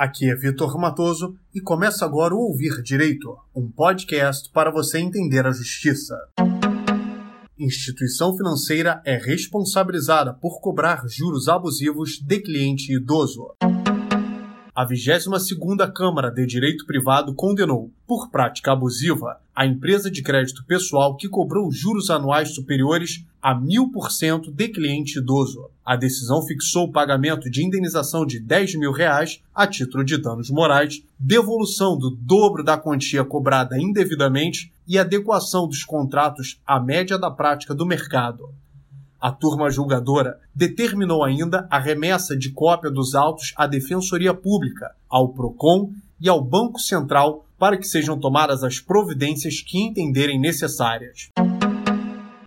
Aqui é Vitor Matoso e começa agora o Ouvir Direito, um podcast para você entender a justiça. Instituição financeira é responsabilizada por cobrar juros abusivos de cliente idoso. A 22ª Câmara de Direito Privado condenou, por prática abusiva, a empresa de crédito pessoal que cobrou juros anuais superiores a mil por cento de cliente idoso. A decisão fixou o pagamento de indenização de 10 mil reais a título de danos morais, devolução do dobro da quantia cobrada indevidamente e adequação dos contratos à média da prática do mercado. A turma julgadora determinou ainda a remessa de cópia dos autos à Defensoria Pública, ao PROCON e ao Banco Central para que sejam tomadas as providências que entenderem necessárias.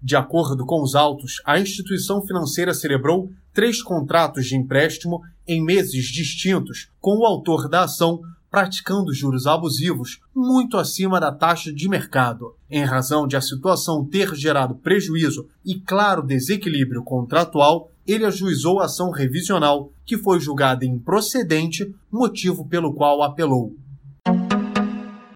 De acordo com os autos, a instituição financeira celebrou três contratos de empréstimo em meses distintos com o autor da ação praticando juros abusivos muito acima da taxa de mercado. Em razão de a situação ter gerado prejuízo e claro desequilíbrio contratual, ele ajuizou a ação revisional, que foi julgada improcedente, motivo pelo qual apelou.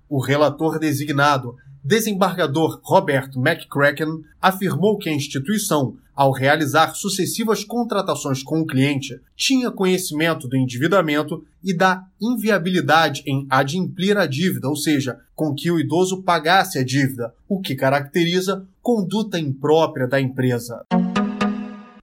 O relator designado, desembargador Robert McCracken, afirmou que a instituição ao realizar sucessivas contratações com o cliente, tinha conhecimento do endividamento e da inviabilidade em adimplir a dívida, ou seja, com que o idoso pagasse a dívida, o que caracteriza conduta imprópria da empresa.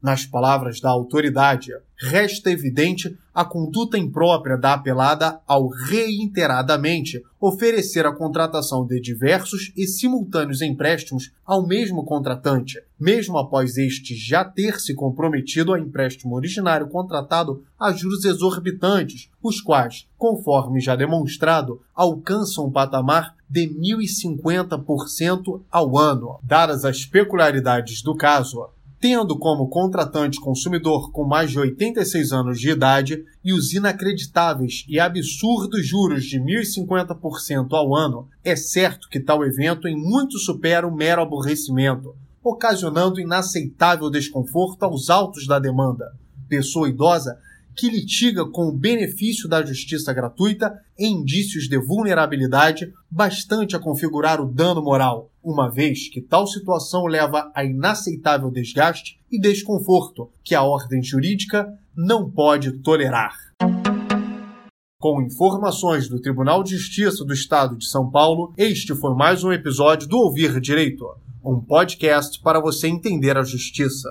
Nas palavras da autoridade, resta evidente a conduta imprópria da apelada ao reiteradamente oferecer a contratação de diversos e simultâneos empréstimos ao mesmo contratante, mesmo após este já ter se comprometido ao empréstimo originário contratado a juros exorbitantes, os quais, conforme já demonstrado, alcançam um patamar de 1.050% ao ano. Dadas as peculiaridades do caso, tendo como contratante consumidor com mais de 86 anos de idade e os inacreditáveis e absurdos juros de 1.050% ao ano, é certo que tal evento em muito supera o mero aborrecimento, ocasionando inaceitável desconforto aos altos da demanda. Pessoa idosa que litiga com o benefício da justiça gratuita indícios de vulnerabilidade bastante a configurar o dano moral, uma vez que tal situação leva a inaceitável desgaste e desconforto que a ordem jurídica não pode tolerar. Com informações do Tribunal de Justiça do Estado de São Paulo, este foi mais um episódio do Ouvir Direito, um podcast para você entender a justiça.